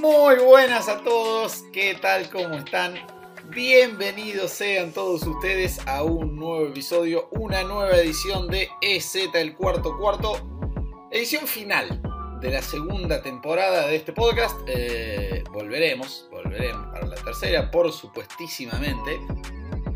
Muy buenas a todos, ¿qué tal? ¿Cómo están? Bienvenidos sean todos ustedes a un nuevo episodio, una nueva edición de EZ el cuarto cuarto, edición final de la segunda temporada de este podcast. Eh, volveremos, volveremos para la tercera, por supuestísimamente,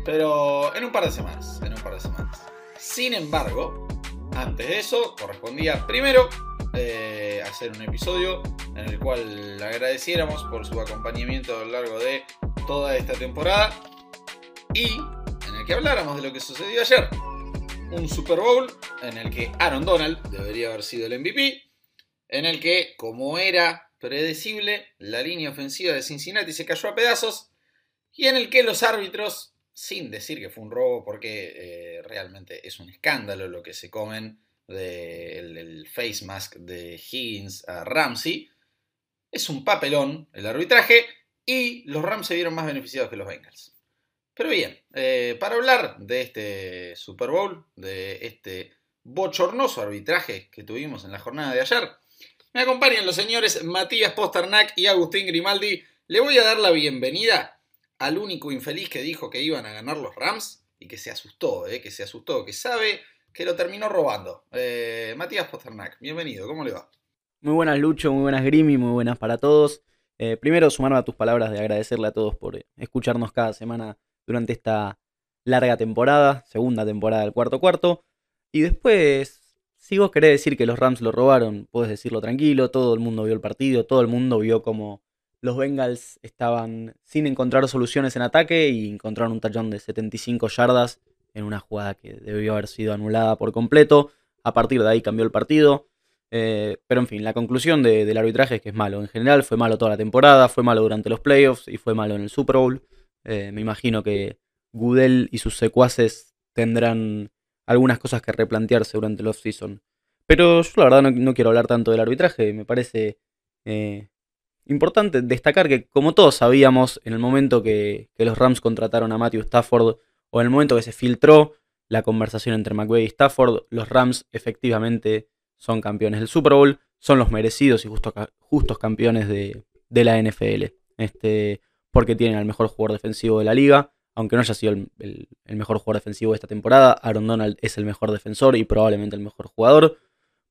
pero en un par de semanas, en un par de semanas. Sin embargo, antes de eso, correspondía primero eh, hacer un episodio en el cual le agradeciéramos por su acompañamiento a lo largo de toda esta temporada y en el que habláramos de lo que sucedió ayer. Un Super Bowl en el que Aaron Donald debería haber sido el MVP, en el que, como era predecible, la línea ofensiva de Cincinnati se cayó a pedazos y en el que los árbitros, sin decir que fue un robo, porque eh, realmente es un escándalo lo que se comen del face mask de Higgins a Ramsey. Es un papelón el arbitraje y los Rams se vieron más beneficiados que los Bengals. Pero bien, eh, para hablar de este Super Bowl, de este bochornoso arbitraje que tuvimos en la jornada de ayer, me acompañan los señores Matías Posternak y Agustín Grimaldi. Le voy a dar la bienvenida al único infeliz que dijo que iban a ganar los Rams y que se asustó, eh, que se asustó, que sabe que lo terminó robando. Eh, Matías Posternak, bienvenido, ¿cómo le va? Muy buenas Lucho, muy buenas Grimy, muy buenas para todos. Eh, primero sumarme a tus palabras de agradecerle a todos por escucharnos cada semana durante esta larga temporada, segunda temporada del cuarto cuarto. Y después, si vos querés decir que los Rams lo robaron, puedes decirlo tranquilo, todo el mundo vio el partido, todo el mundo vio como los Bengals estaban sin encontrar soluciones en ataque y encontraron un tallón de 75 yardas en una jugada que debió haber sido anulada por completo. A partir de ahí cambió el partido. Eh, pero en fin, la conclusión del arbitraje es que es malo. En general fue malo toda la temporada, fue malo durante los playoffs y fue malo en el Super Bowl. Eh, me imagino que Goodell y sus secuaces tendrán algunas cosas que replantearse durante el off-season. Pero yo la verdad no, quiero hablar tanto del arbitraje. Me parece eh, importante destacar que como todos sabíamos en el momento que, que los Rams contrataron a Matthew Stafford o en el momento que se filtró la conversación entre McVay y Stafford, los Rams efectivamente son campeones del Super Bowl, son los merecidos y justos, campeones de, la NFL. Este, porque tienen al mejor jugador defensivo de la liga, aunque no haya sido el, mejor jugador defensivo de esta temporada, Aaron Donald es el mejor defensor y probablemente el mejor jugador,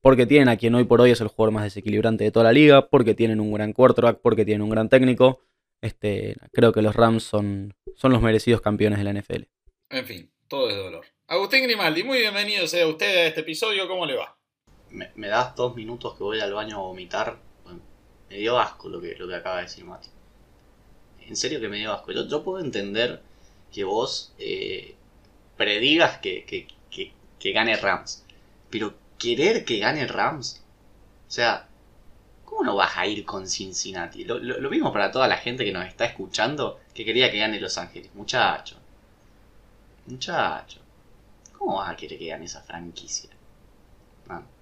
porque tienen a quien hoy por hoy es el jugador más desequilibrante de toda la liga, porque tienen un gran quarterback, porque tienen un gran técnico. Este, creo que los Rams son, los merecidos campeones de la NFL. En fin, todo es dolor. Agustín Grimaldi, muy bienvenido sea usted a este episodio, ¿cómo le va? Me, das dos minutos que voy al baño a vomitar. me dio asco lo que, lo que acaba de decir Mati. En serio que me dio asco. Yo, puedo entender que vos eh, predigas que, que, gane Rams. Pero querer que gane Rams. O sea, ¿cómo no vas a ir con Cincinnati? Lo, lo, mismo para toda la gente que nos está escuchando que quería que gane Los Ángeles. Muchacho. Muchacho, ¿cómo vas a querer que gane esa franquicia?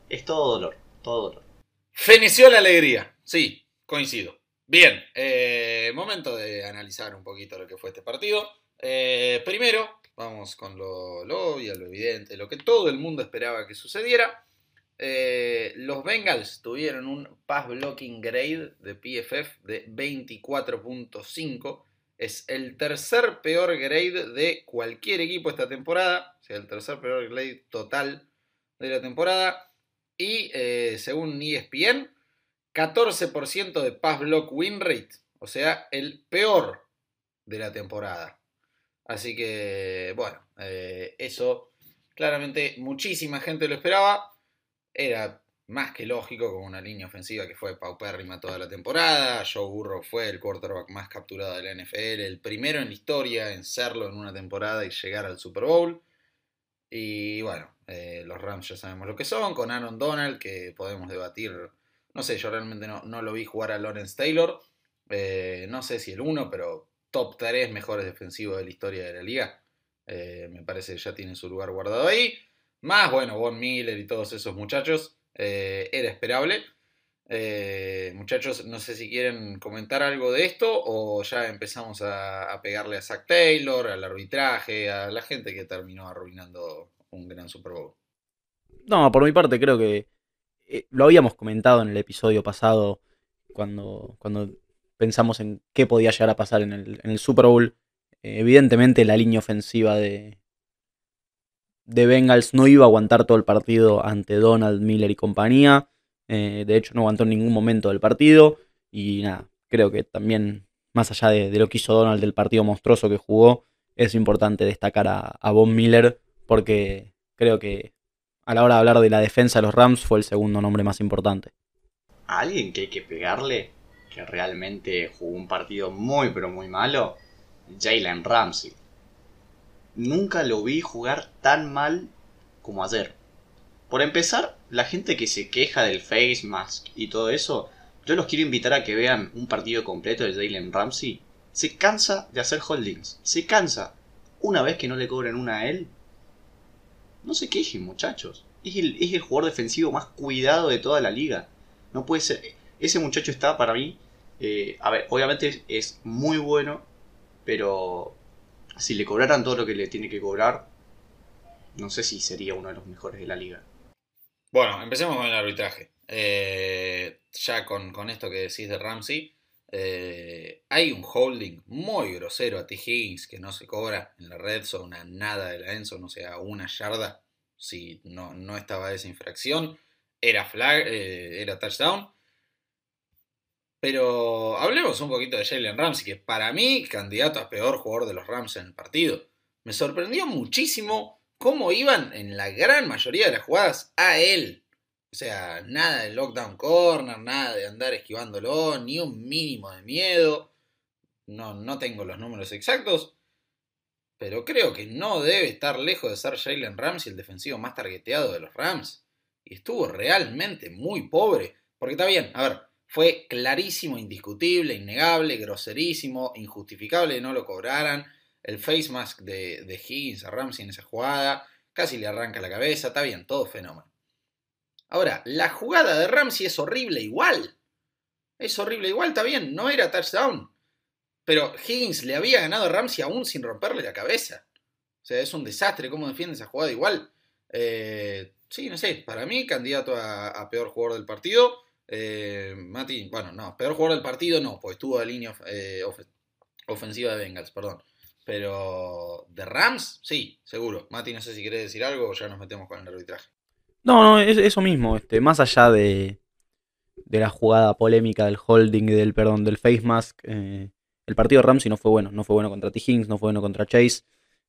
Es todo dolor, todo dolor. Feneció la alegría, sí, coincido. Bien, eh, momento de analizar un poquito lo que fue este partido. Eh, primero, vamos con lo, obvio, lo evidente, lo que todo el mundo esperaba que sucediera. Eh, los Bengals tuvieron un pass blocking grade de PFF de 24.5 es el tercer peor grade de cualquier equipo esta temporada. O sea, el tercer peor grade total de la temporada. Y eh, según ESPN, 14% de pass block win rate. O sea, el peor de la temporada. Así que, bueno, eh, eso claramente muchísima gente lo esperaba. Era más que lógico, con una línea ofensiva que fue paupérrima toda la temporada. Joe Burrow fue el quarterback más capturado de la NFL, el primero en la historia en serlo en una temporada y llegar al Super Bowl. Y bueno, eh, los Rams ya sabemos lo que son, con Aaron Donald, que podemos debatir. No sé, yo realmente no, no lo vi jugar a Lawrence Taylor. Eh, no sé si el uno, pero top 3 mejores defensivos de la historia de la liga. Eh, me parece que ya tiene su lugar guardado ahí. Más, bueno, Von Miller y todos esos muchachos. Era esperable. Muchachos, no sé si quieren comentar algo de esto o ya empezamos a, pegarle a Zach Taylor, al arbitraje, a la gente que terminó arruinando un gran Super Bowl. No, por mi parte creo que eh, lo habíamos comentado en el episodio pasado cuando, cuando pensamos en qué podía llegar a pasar en el, Super Bowl, eh, evidentemente la línea ofensiva de, de Bengals no iba a aguantar todo el partido ante Donald Miller y compañía. Eh, de hecho, no aguantó en ningún momento del partido. Y nada, creo que también, más allá de, lo que hizo Donald del partido monstruoso que jugó, es importante destacar a, a Von Miller porque creo que a la hora de hablar de la defensa de los Rams fue el segundo nombre más importante. alguien que hay que pegarle, que realmente jugó un partido muy pero muy malo, Jalen Ramsey. Nunca lo vi jugar tan mal como ayer. Por empezar, la gente que se queja del face mask y todo eso, yo los quiero invitar a que vean un partido completo de Jalen Ramsey. Se cansa de hacer holdings, se cansa. Una vez que no le cobren una a él, no se quejen, muchachos. Es el, jugador defensivo más cuidado de toda la liga. No puede ser. Ese muchacho está para mí. Eh, a ver, obviamente es muy bueno. Pero si le cobraran todo lo que le tiene que cobrar, no sé si sería uno de los mejores de la liga. Bueno, empecemos con el arbitraje. Eh, ya con, esto que decís de Ramsey, eh, hay un holding muy grosero a T. Higgins que no se cobra en la red zone a nada de la Enzo, no sea una yarda si no, no estaba esa infracción. Era flag, eh, era touchdown. Pero hablemos un poquito de Jalen Ramsey, que para mí, candidato a peor jugador de los Rams en el partido. Me sorprendió muchísimo cómo iban en la gran mayoría de las jugadas a él. O sea, nada de lockdown corner, nada de andar esquivándolo, ni un mínimo de miedo. No, no tengo los números exactos, pero creo que no debe estar lejos de ser Jalen Ramsey el defensivo más targeteado de los Rams. Y estuvo realmente muy pobre. Porque está bien, a ver, fue clarísimo, indiscutible, innegable, groserísimo, injustificable que no lo cobraran. El face mask de, de Higgins a Ramsey en esa jugada casi le arranca la cabeza, está bien, todo fenómeno. Ahora, la jugada de Ramsey es horrible igual. Es horrible igual, está bien, no era touchdown. Pero Higgins le había ganado a Ramsey aún sin romperle la cabeza. O sea, es un desastre cómo defiende esa jugada igual. Eh, sí, no sé, para mí candidato a, peor jugador del partido. Eh, Mati, bueno, no, peor jugador del partido no, pues tuvo la línea eh, ofensiva de Bengals, perdón. Pero de Rams, sí, seguro. Mati, no sé si querés decir algo o ya nos metemos con el arbitraje. No, no, es eso mismo. Este, más allá de, de la jugada polémica del holding y del, perdón, del face mask, eh, el partido de Ramsey no fue bueno. No fue bueno contra T. No fue bueno contra Chase.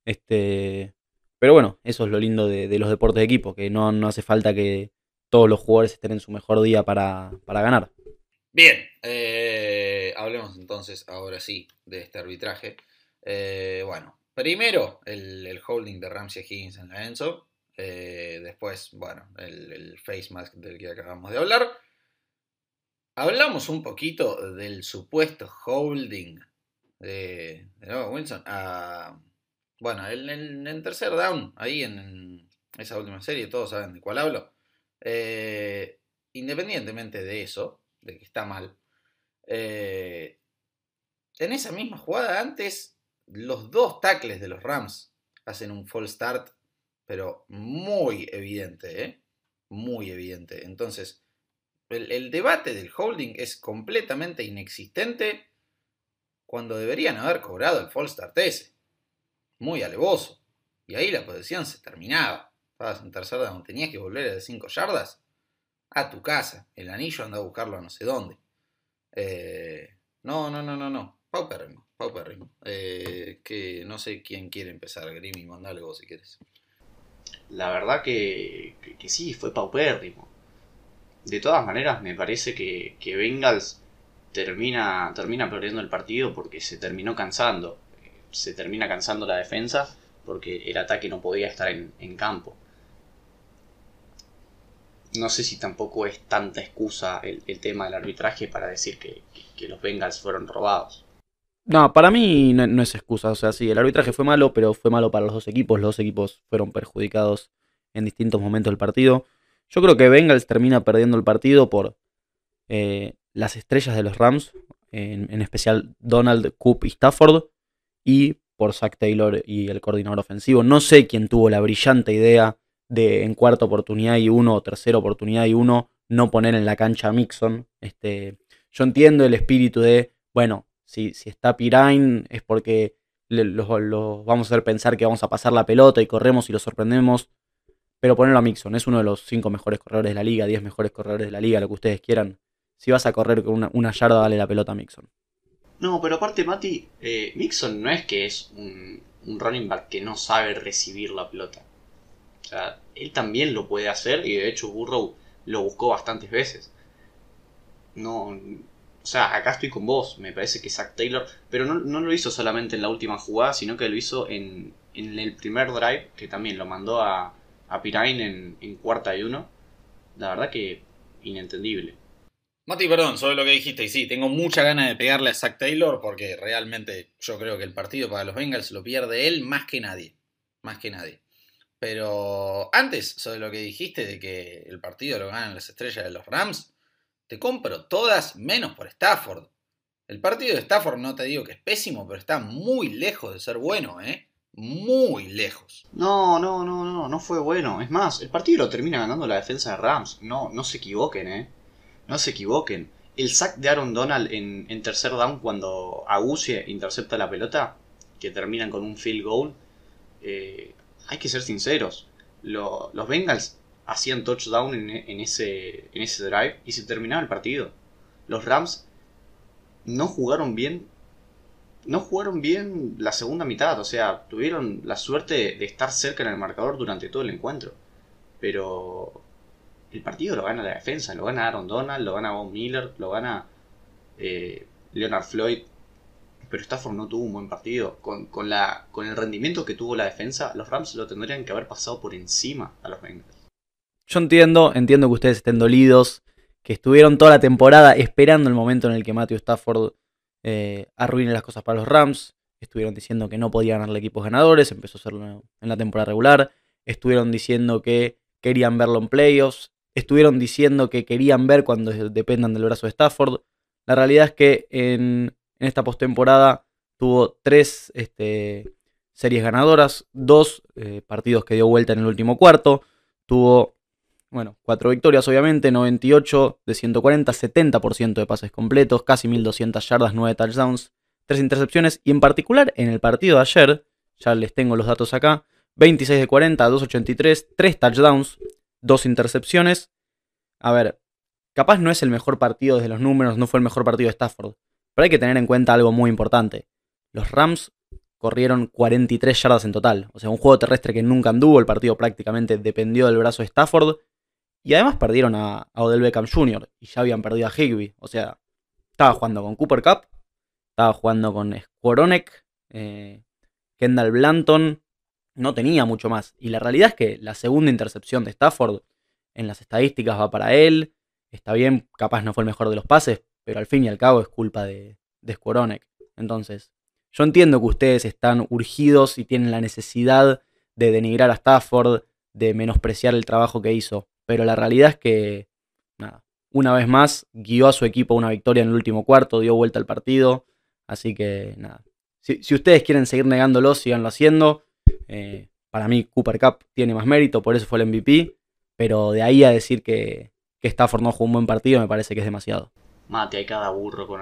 Este, pero bueno, eso es lo lindo de, los deportes de equipo, que no, no, hace falta que todos los jugadores estén en su mejor día para, ganar. Bien, eh, hablemos entonces ahora sí de este arbitraje. Eh, bueno, primero el, el, holding de Ramsey Higgins en la Enzo. Eh, después, bueno, el, face mask del que acabamos de hablar. Hablamos un poquito del supuesto holding de, Wilson. bueno, en el tercer down, ahí en, esa última serie, todos saben de cuál hablo. Eh, independientemente de eso, de que está mal, eh, en esa misma jugada antes, los dos tackles de los Rams hacen un full start pero muy evidente, ¿eh? Muy evidente. Entonces, el, debate del holding es completamente inexistente cuando deberían haber cobrado el false start ese. Muy alevoso. Y ahí la posición se terminaba. Estabas en tercera donde tenías que volver a de 5 yardas a tu casa. El anillo anda a buscarlo a no sé dónde. Eh, no, no, no, no, no. Paupérrimo, paupérrimo. Eh, que no sé quién quiere empezar, Grimy, mandale vos si quieres la verdad que, que, sí, fue paupérrimo. De todas maneras, me parece que, que Bengals termina, termina perdiendo el partido porque se terminó cansando. Se termina cansando la defensa porque el ataque no podía estar en, en campo. No sé si tampoco es tanta excusa el, tema del arbitraje para decir que, que los Bengals fueron robados. No, para mí no, es excusa. O sea, sí, el arbitraje fue malo, pero fue malo para los dos equipos. Los dos equipos fueron perjudicados en distintos momentos del partido. Yo creo que Bengals termina perdiendo el partido por eh, las estrellas de los Rams, en, especial Donald, Coop y Stafford, y por Zach Taylor y el coordinador ofensivo. No sé quién tuvo la brillante idea de en cuarta oportunidad y uno, o tercera oportunidad y uno, no poner en la cancha a Mixon. Este, yo entiendo el espíritu de bueno, si, está Pirine es porque los, vamos a hacer pensar que vamos a pasar la pelota y corremos y lo sorprendemos. Pero ponerlo a Mixon, es uno de los cinco mejores corredores de la liga, 10 mejores corredores de la liga, lo que ustedes quieran. Si vas a correr con una, yarda, dale la pelota a Mixon. No, pero aparte, Mati, eh, Mixon no es que es un, un running back que no sabe recibir la pelota. O sea, él también lo puede hacer y de hecho Burrow lo buscó bastantes veces. No, sea, acá estoy con vos, me parece que Zach Taylor, pero no, lo hizo solamente en la última jugada, sino que lo hizo en, el primer drive, que también lo mandó a, a Pirine en, cuarta y uno. La verdad que inentendible. Mati, perdón, sobre lo que dijiste, y sí, tengo mucha ganas de pegarle a Zach Taylor porque realmente yo creo que el partido para los Bengals lo pierde él más que nadie. Más que nadie. Pero antes, sobre lo que dijiste de que el partido lo ganan las estrellas de los Rams, te compro todas menos por Stafford. El partido de Stafford no te digo que es pésimo, pero está muy lejos de ser bueno, ¿eh? Muy lejos. No, no, no, no, no fue bueno. Es más, el partido lo termina ganando la defensa de Rams. No, no se equivoquen, ¿eh? No se equivoquen. El sack de Aaron Donald en, tercer down cuando Agusie intercepta la pelota, que terminan con un field goal, eh, hay que ser sinceros. los Bengals hacían touchdown en, ese, en ese drive y se terminaba el partido. Los Rams no jugaron bien. No jugaron bien la segunda mitad, o sea, tuvieron la suerte de estar cerca en el marcador durante todo el encuentro. Pero el partido lo gana la defensa, lo gana Aaron Donald, lo gana Von Miller, lo gana eh, Leonard Floyd. Pero Stafford no tuvo un buen partido. Con, con, el rendimiento que tuvo la defensa, los Rams lo tendrían que haber pasado por encima a los Bengals. Yo entiendo, entiendo que ustedes estén dolidos, que estuvieron toda la temporada esperando el momento en el que Matthew Stafford eh, arruine las cosas para los Rams. Estuvieron diciendo que no podía ganarle equipos ganadores, empezó a hacerlo en la temporada regular. Estuvieron diciendo que querían verlo en playoffs. Estuvieron diciendo que querían ver cuando dependan del brazo de Stafford. La realidad es que en, esta postemporada tuvo tres este, series ganadoras, dos eh, partidos que dio vuelta en el último cuarto. Tuvo bueno, cuatro victorias obviamente, 98 de 140, 70% de pases completos, casi 1200 yardas, 9 touchdowns, 3 intercepciones y en particular en el partido de ayer, ya les tengo los datos acá, 26 de 40, 283, 3 touchdowns, 2 intercepciones. A ver, capaz no es el mejor partido desde los números, no fue el mejor partido de Stafford, pero hay que tener en cuenta algo muy importante. Los Rams corrieron 43 yardas en total, o sea, un juego terrestre que nunca anduvo, el partido prácticamente dependió del brazo de Stafford y además perdieron a, Odell Beckham Jr. y ya habían perdido a Higby. O sea, estaba jugando con Cooper Cup, estaba jugando con Skoronek, eh, Kendall Blanton. No tenía mucho más. Y la realidad es que la segunda intercepción de Stafford en las estadísticas va para él. Está bien, capaz no fue el mejor de los pases, pero al fin y al cabo es culpa de, de. Entonces, yo entiendo que ustedes están urgidos y tienen la necesidad de denigrar a Stafford, de menospreciar el trabajo que hizo. Pero la realidad es que, nada, una vez más, guió a su equipo a una victoria en el último cuarto, dio vuelta al partido. Así que, nada. Si, ustedes quieren seguir negándolo, síganlo haciendo. Eh, para mí, Cooper Cup tiene más mérito, por eso fue el MVP. Pero de ahí a decir que, que Stafford no jugó un buen partido, me parece que es demasiado. Mate, hay cada burro con,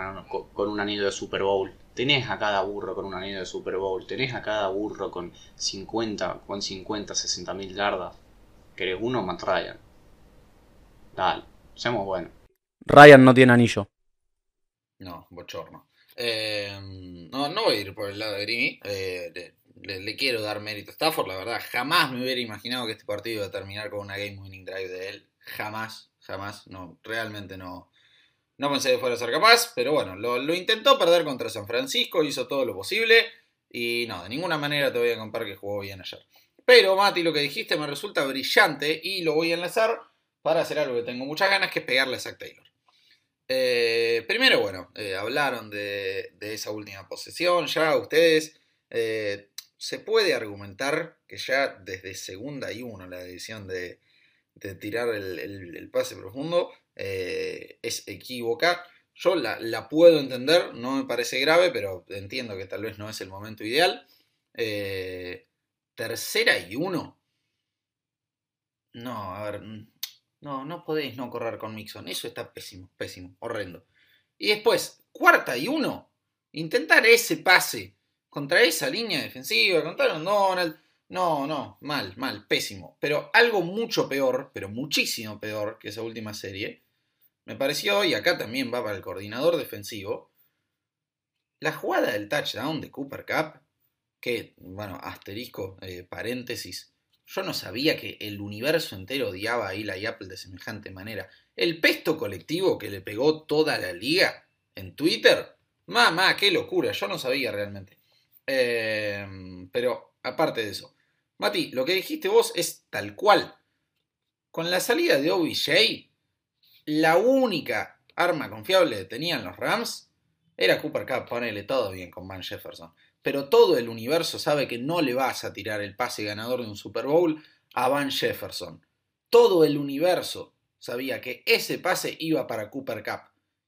un anillo de Super Bowl. Tenés a cada burro con un anillo de Super Bowl. Tenés a cada burro con 50, con 50, 60 mil yardas. ¿Querés uno? Matt Ryan. Dale, seamos buenos. Ryan no tiene anillo. No, bochorno. Eh, no, no voy a ir por el lado de Grimy. Eh, le, quiero dar mérito a Stafford, la verdad. Jamás me hubiera imaginado que este partido iba a terminar con una game winning drive de él. Jamás, jamás. No, realmente no. No pensé que fuera a ser capaz, pero bueno, lo, lo, intentó perder contra San Francisco, hizo todo lo posible. Y no, de ninguna manera te voy a contar que jugó bien ayer. Pero, Mati, lo que dijiste me resulta brillante y lo voy a enlazar para hacer algo que tengo muchas ganas, que es pegarle a Zach Taylor. Eh, primero, bueno, eh, hablaron de, esa última posesión, ya ustedes, eh, se puede argumentar que ya desde segunda y uno la decisión de, tirar el, pase profundo es equívoca. Yo la, la, puedo entender, no me parece grave, pero entiendo que tal vez no es el momento ideal. tercera y uno. No, a ver, no, no podéis no correr con Mixon. Eso está pésimo, pésimo, horrendo. Y después, cuarta y uno, intentar ese pase contra esa línea defensiva, contra Donald. No, no, mal, mal, pésimo. Pero algo mucho peor, pero muchísimo peor que esa última serie, me pareció, y acá también va para el coordinador defensivo, la jugada del touchdown de Cooper Cup, que, bueno, asterisco, eh, paréntesis, yo no sabía que el universo entero odiaba a Eli Apple de semejante manera. El pesto colectivo que le pegó toda la liga en Twitter, mamá, qué locura, yo no sabía realmente. Em, pero aparte de eso, Mati, lo que dijiste vos es tal cual. Con la salida de OBJ, la única arma confiable que tenían los Rams era Cooper Cup. Ponele todo bien con Van Jefferson. Pero todo el universo sabe que no le vas a tirar el pase ganador de un Super Bowl a Van Jefferson. Todo el universo sabía que ese pase iba para Cooper Cup.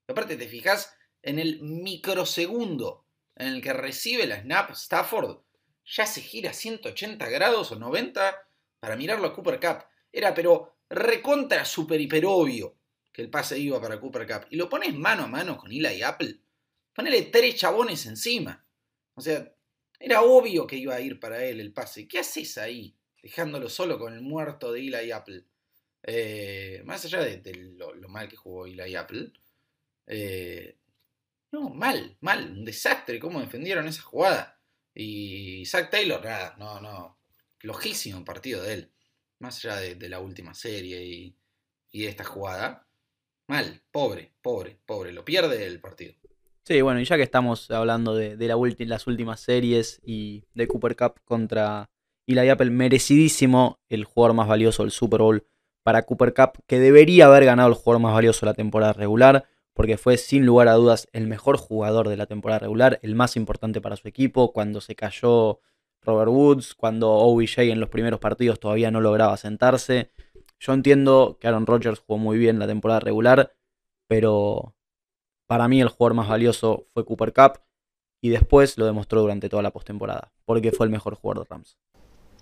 Y aparte, te fijas en el microsegundo en el que recibe la snap Stafford, ya se gira 180 grados o 90 para mirarlo a Cooper Cup. Era pero recontra super hiper obvio que el pase iba para Cooper Cup. Y lo pones mano a mano con Eli Apple. Ponele tres chabones encima. O sea, era obvio que iba a ir para él el pase. ¿Qué haces ahí? Dejándolo solo con el muerto de Eli Apple. Eh, más allá de, lo, mal que jugó Eli Apple. Eh, no, mal, mal, un desastre cómo defendieron esa jugada. Y Zach Taylor, nada, no, no, lojísimo partido de él. Más allá de, la última serie y, de esta jugada. Mal, pobre, pobre, pobre. Lo pierde el partido. Sí, bueno, y ya que estamos hablando de, la las últimas series y de Cooper Cup contra Eli Apple, merecidísimo el jugador más valioso del Super Bowl para Cooper Cup, que debería haber ganado el jugador más valioso de la temporada regular porque fue sin lugar a dudas el mejor jugador de la temporada regular, el más importante para su equipo, cuando se cayó Robert Woods, cuando OBJ en los primeros partidos todavía no lograba sentarse. Yo entiendo que Aaron Rodgers jugó muy bien la temporada regular, pero para mí el jugador más valioso fue Cooper Cup y después lo demostró durante toda la postemporada, porque fue el mejor jugador de Rams.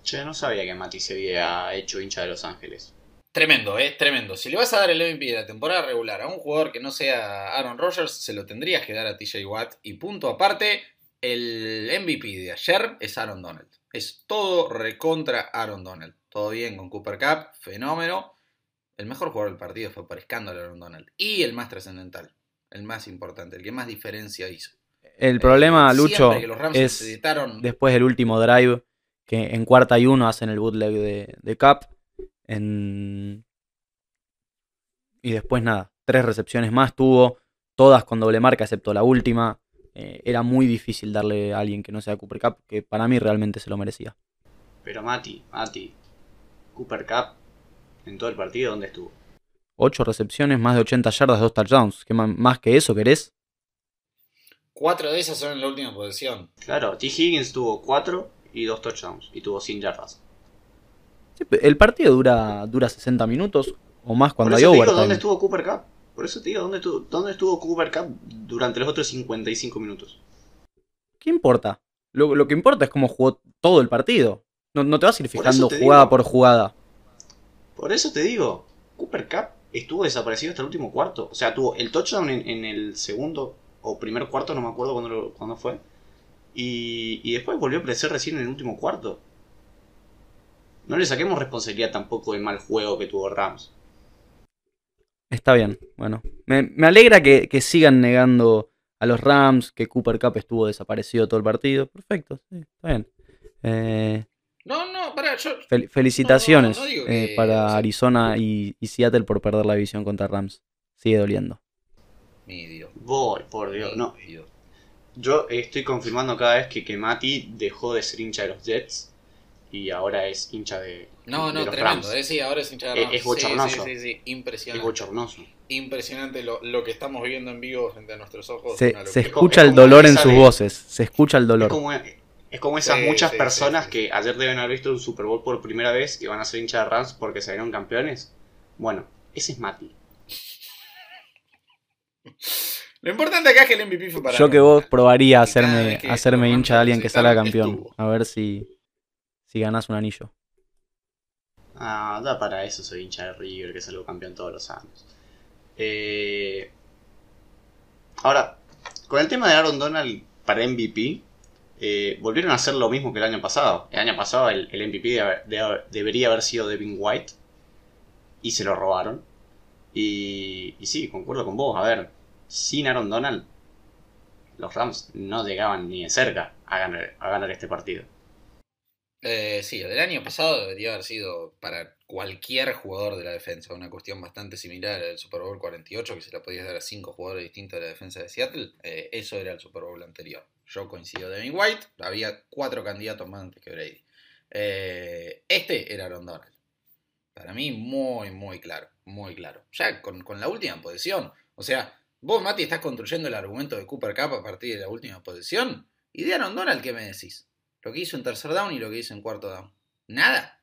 Yo no sabía que Mati se había hecho hincha de Los Ángeles. Tremendo, ¿eh? Tremendo. Si le vas a dar el MVP de la temporada regular a un jugador que no sea Aaron Rodgers, se lo tendrías que dar a TJ Watt. Y punto aparte, el MVP de ayer es Aaron Donald. Es todo recontra Aaron Donald. Todo bien con Cooper Cup, fenómeno. El mejor jugador del partido fue por escándalo Aaron Donald. Y el más trascendental, el más importante, el que más diferencia hizo. El eh, problema, Lucho, es después del último drive, que en cuarta y uno hacen el bootleg de, de Cup y después nada, tres recepciones más tuvo, todas con doble marca, excepto la última. Eh, era muy difícil darle a alguien que no sea Cooper Cup, que para mí realmente se lo merecía. Pero Mati, Mati, Cooper Cup, en todo el partido, ¿dónde estuvo? Ocho recepciones, más de 80 yardas, dos touchdowns. ¿Qué más que eso querés? Cuatro de esas son en la última posición. Claro, T. Higgins tuvo cuatro y dos touchdowns y tuvo 100 yardas el partido dura, dura 60 minutos o más cuando hay overtime. ¿Dónde estuvo Cooper Cup? Por eso te digo, ¿dónde estuvo, ¿dónde estuvo Cooper Cup durante los otros 55 minutos? ¿Qué importa? Lo, que importa es cómo jugó todo el partido. No, te vas a ir fijando jugada por jugada. Por eso te digo, Cooper Cup estuvo desaparecido hasta el último cuarto. O sea, tuvo el touchdown en, el segundo o primer cuarto, no me acuerdo cuándo, fue. Y, y, después volvió a aparecer recién en el último cuarto no le saquemos responsabilidad tampoco del mal juego que tuvo Rams. Está bien, bueno. Me, alegra que, sigan negando a los Rams, que Cooper Cup estuvo desaparecido todo el partido. Perfecto, sí, está bien. Eh, no, no, para, yo. felicitaciones eh, para Arizona y, Seattle por perder la división contra Rams. Sigue doliendo. Mi Dios. Voy, por Dios, no. Yo estoy confirmando cada vez que, que Mati dejó de ser hincha de los Jets y ahora es hincha de. No, no, tremendo. Eh, sí, ahora es hincha de Rams. Es, bochornoso. Sí, sí, sí, impresionante. Es bochornoso. Impresionante lo, lo, que estamos viendo en vivo frente a nuestros ojos. Se, se escucha el dolor en sus voces. Se escucha el dolor. Es como, es como esas muchas personas que ayer deben haber visto un Super Bowl por primera vez y van a ser hincha de Rams porque salieron campeones. Bueno, ese es Mati. Lo importante acá es que el MVP fue para. Yo que vos probaría hacerme, hacerme hincha de alguien que salga campeón. A ver si si ganas un anillo. Ah, da para eso soy hincha de River, que salió campeón todos los años. Eh... Ahora, con el tema de Aaron Donald para MVP, eh, volvieron a hacer lo mismo que el año pasado. El año pasado el, MVP debería haber sido Devin White y se lo robaron. Y, y sí, concuerdo con vos. A ver, sin Aaron Donald, los Rams no llegaban ni de cerca a ganar, a ganar este partido. Eh, sí, el año pasado debería haber sido para cualquier jugador de la defensa, una cuestión bastante similar al Super Bowl 48, que se la podías dar a cinco jugadores distintos de la defensa de Seattle. Eh, eso era el Super Bowl anterior. Yo coincido de mi White, había cuatro candidatos más antes que Brady. Eh, este era Aaron Donald. Para mí, muy, muy claro, muy claro. Ya con, con la última posición. O sea, vos, Mati, estás construyendo el argumento de Cooper Cup a partir de la última posición. ¿Y de Aaron Donald qué me decís? Lo que hizo en tercer down y lo que hizo en cuarto down. Nada.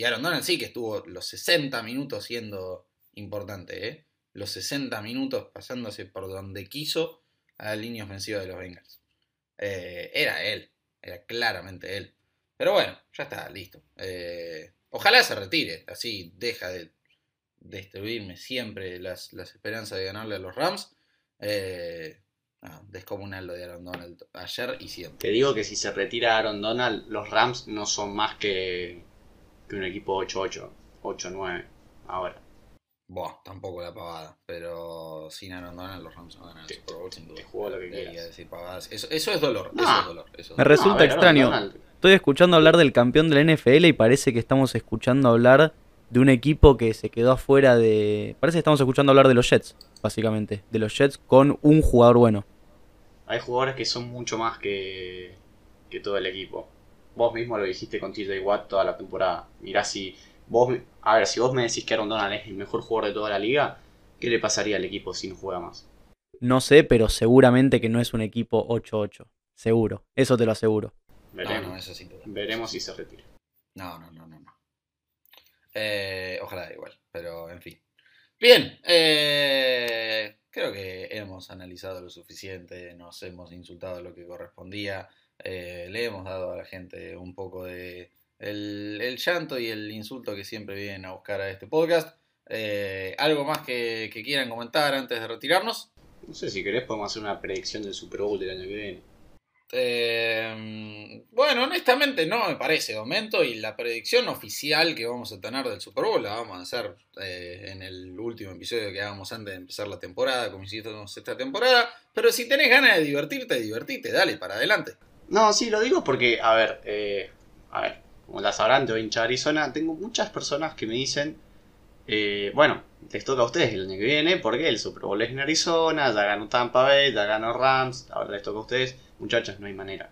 Y Aaron Donald sí que estuvo los 60 minutos siendo importante, ¿eh? Los 60 minutos pasándose por donde quiso a la línea ofensiva de los Bengals. Eh, era él, era claramente él. Pero bueno, ya está, listo. Eh, ojalá se retire, así deja de destruirme siempre las, las esperanzas de ganarle a los Rams. Eh, descomunal lo de Aaron Donald ayer y siempre. Te digo que si se retira Aaron Donald, los Rams no son más que, que un equipo 8-8, 8-9 ahora. Buah, tampoco la pavada, pero sin Aaron Donald los Rams no ganan el Super Bowl sin duda. Te lo que decir pavadas. Eso, eso, es dolor, eso es dolor. Me resulta extraño. Estoy escuchando hablar del campeón de la NFL y parece que estamos escuchando hablar de un equipo que se quedó afuera de... Parece que estamos escuchando hablar de los Jets, básicamente. De los Jets con un jugador bueno. Hay jugadores que son mucho más que, que todo el equipo. Vos mismo lo dijiste con TJ Watt toda la temporada. Mirá si vos... A ver, si vos me decís que Aaron Donald es el mejor jugador de toda la liga, ¿qué le pasaría al equipo si no juega más? No sé, pero seguramente que no es un equipo 8-8. Seguro. Eso te lo aseguro. Veremos. Veremos si se retira. No, no, no, no. Eh, ojalá igual, pero en fin. Bien, eh, creo que hemos analizado lo suficiente, nos hemos insultado lo que correspondía, eh, le hemos dado a la gente un poco de el, llanto y el insulto que siempre vienen a buscar a este podcast. ¿Algo más que, que, quieran comentar antes de retirarnos? No sé, si querés podemos hacer una predicción del Super Bowl del año que viene. Eh, bueno, honestamente no me parece momento y la predicción oficial que vamos a tener del Super Bowl la vamos a hacer eh, en el último episodio que hagamos antes de empezar la temporada, como hicimos esta temporada. Pero si tenés ganas de divertirte, divertite, dale, para adelante. No, sí, lo digo porque, a ver, eh, a ver, como la sabrán, de hincha Arizona, tengo muchas personas que me dicen, bueno, les toca a ustedes el año que viene porque el Super Bowl es en Arizona, ya ganó Tampa Bay, ya ganó Rams, ahora les toca a ustedes Muchachos, no hay manera.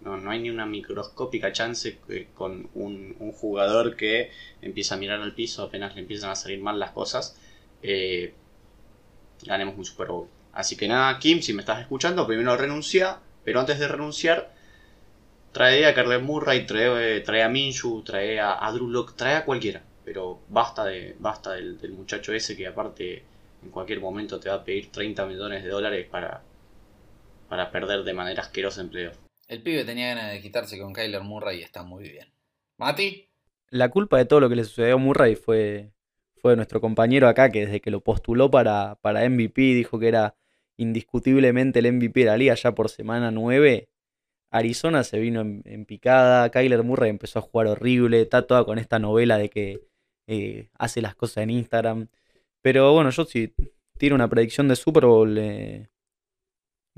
No, no hay ni una microscópica chance con un, jugador que empieza a mirar al piso apenas le empiezan a salir mal las cosas. Eh, ganemos un Super Bowl. Así que nada, Kim, si me estás escuchando, primero renuncia, pero antes de renunciar, trae a Carly Murray, trae, trae, a Minshu, trae a, a Drew Locke, trae a cualquiera. Pero basta, de, basta del, del muchacho ese que aparte en cualquier momento te va a pedir 30 millones de dólares para, para perder de manera asquerosa empleo. El pibe tenía ganas de quitarse con Kyler Murray y está muy bien. ¿Mati? La culpa de todo lo que le sucedió a Murray fue, fue nuestro compañero acá, que desde que lo postuló para, para MVP dijo que era indiscutiblemente el MVP de la liga ya por semana 9. Arizona se vino en, picada, Kyler Murray empezó a jugar horrible, está toda con esta novela de que eh, hace las cosas en Instagram. Pero bueno, yo sí tiro una predicción de Super Bowl. Eh,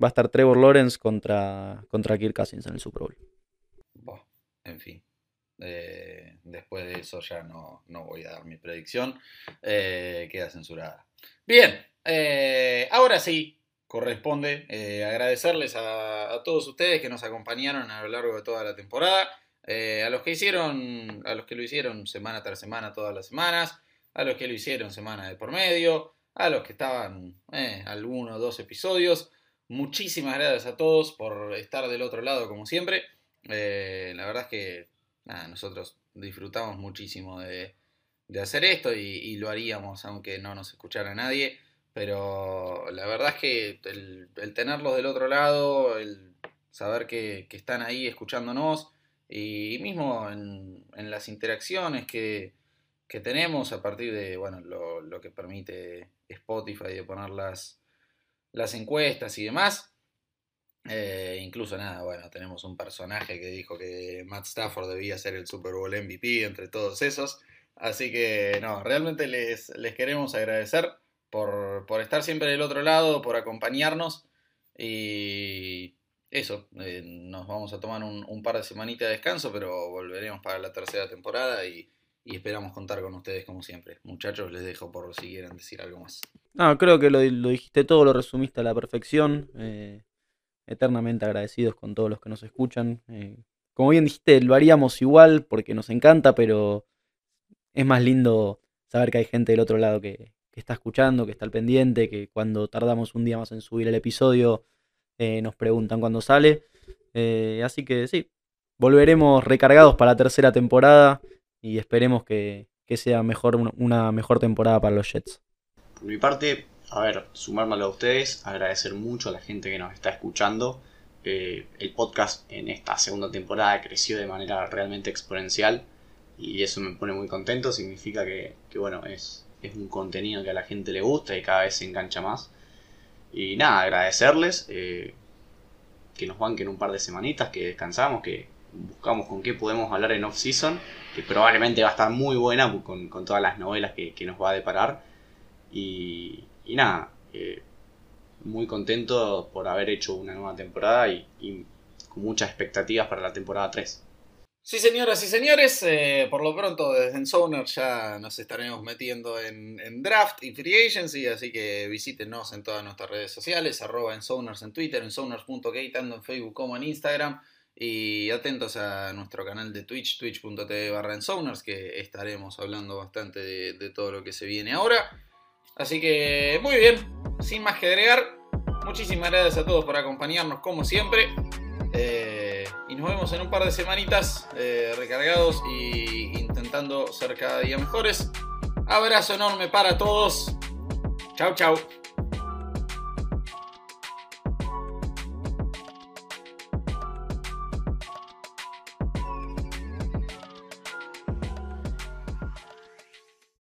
va a estar Trevor Lawrence contra, contra Kirk Cousins en el Super Bowl. en fin. Eh, después de eso ya no, voy a dar mi predicción. Queda censurada. Bien, ahora sí, corresponde agradecerles a, todos ustedes que nos acompañaron a lo largo de toda la temporada. a los que hicieron, a los que lo hicieron semana tras semana, todas las semanas, a los que lo hicieron semana de por medio, a los que estaban algunos o dos episodios. Muchísimas gracias a todos por estar del otro lado como siempre. Eh, la verdad es que nosotros disfrutamos muchísimo de, hacer esto y, lo haríamos aunque no nos escuchara nadie. Pero la verdad es que el, tenerlos del otro lado, el saber que, están ahí escuchándonos y mismo en, las interacciones que, tenemos a partir de bueno, lo, que permite Spotify de ponerlas las encuestas y demás. Eh, incluso nada, bueno, tenemos un personaje que dijo que Matt Stafford debía ser el Super Bowl MVP entre todos esos. Así que no, realmente les, les queremos agradecer por, por, estar siempre del otro lado, por acompañarnos. Y eso, eh, nos vamos a tomar un, par de semanitas de descanso, pero volveremos para la tercera temporada y, y, esperamos contar con ustedes como siempre. Muchachos, les dejo por si quieren decir algo más. No, creo que lo, lo dijiste todo, lo resumiste a la perfección. Eh, eternamente agradecidos con todos los que nos escuchan. Eh, como bien dijiste, lo haríamos igual porque nos encanta, pero es más lindo saber que hay gente del otro lado que, está escuchando, que está al pendiente, que cuando tardamos un día más en subir el episodio eh, nos preguntan cuándo sale. Eh, así que sí, volveremos recargados para la tercera temporada y esperemos que, que sea mejor, una mejor temporada para los Jets. Por mi parte, a ver, sumármelo a ustedes, agradecer mucho a la gente que nos está escuchando. Eh, el podcast en esta segunda temporada creció de manera realmente exponencial y eso me pone muy contento, significa que, que bueno, es, es un contenido que a la gente le gusta y cada vez se engancha más. Y nada, agradecerles eh, que nos banquen un par de semanitas, que descansamos, que buscamos con qué podemos hablar en off-season, que probablemente va a estar muy buena con, con todas las novelas que, que, nos va a deparar. Y, nada, eh, muy contento por haber hecho una nueva temporada y, y, con muchas expectativas para la temporada 3. Sí, señoras y señores, eh, por lo pronto desde Ensowner ya nos estaremos metiendo en, Draft y Free Agency, así que visítenos en todas nuestras redes sociales, arroba Ensowners en Twitter, ensowners.k, tanto en Facebook como en Instagram, y atentos a nuestro canal de Twitch, twitch.tv barra Ensowners, que estaremos hablando bastante de, de todo lo que se viene ahora. Así que muy bien, sin más que agregar, muchísimas gracias a todos por acompañarnos como siempre. Eh, nos vemos en un par de semanitas eh, recargados y intentando ser cada día mejores. Abrazo enorme para todos. Chau, chau.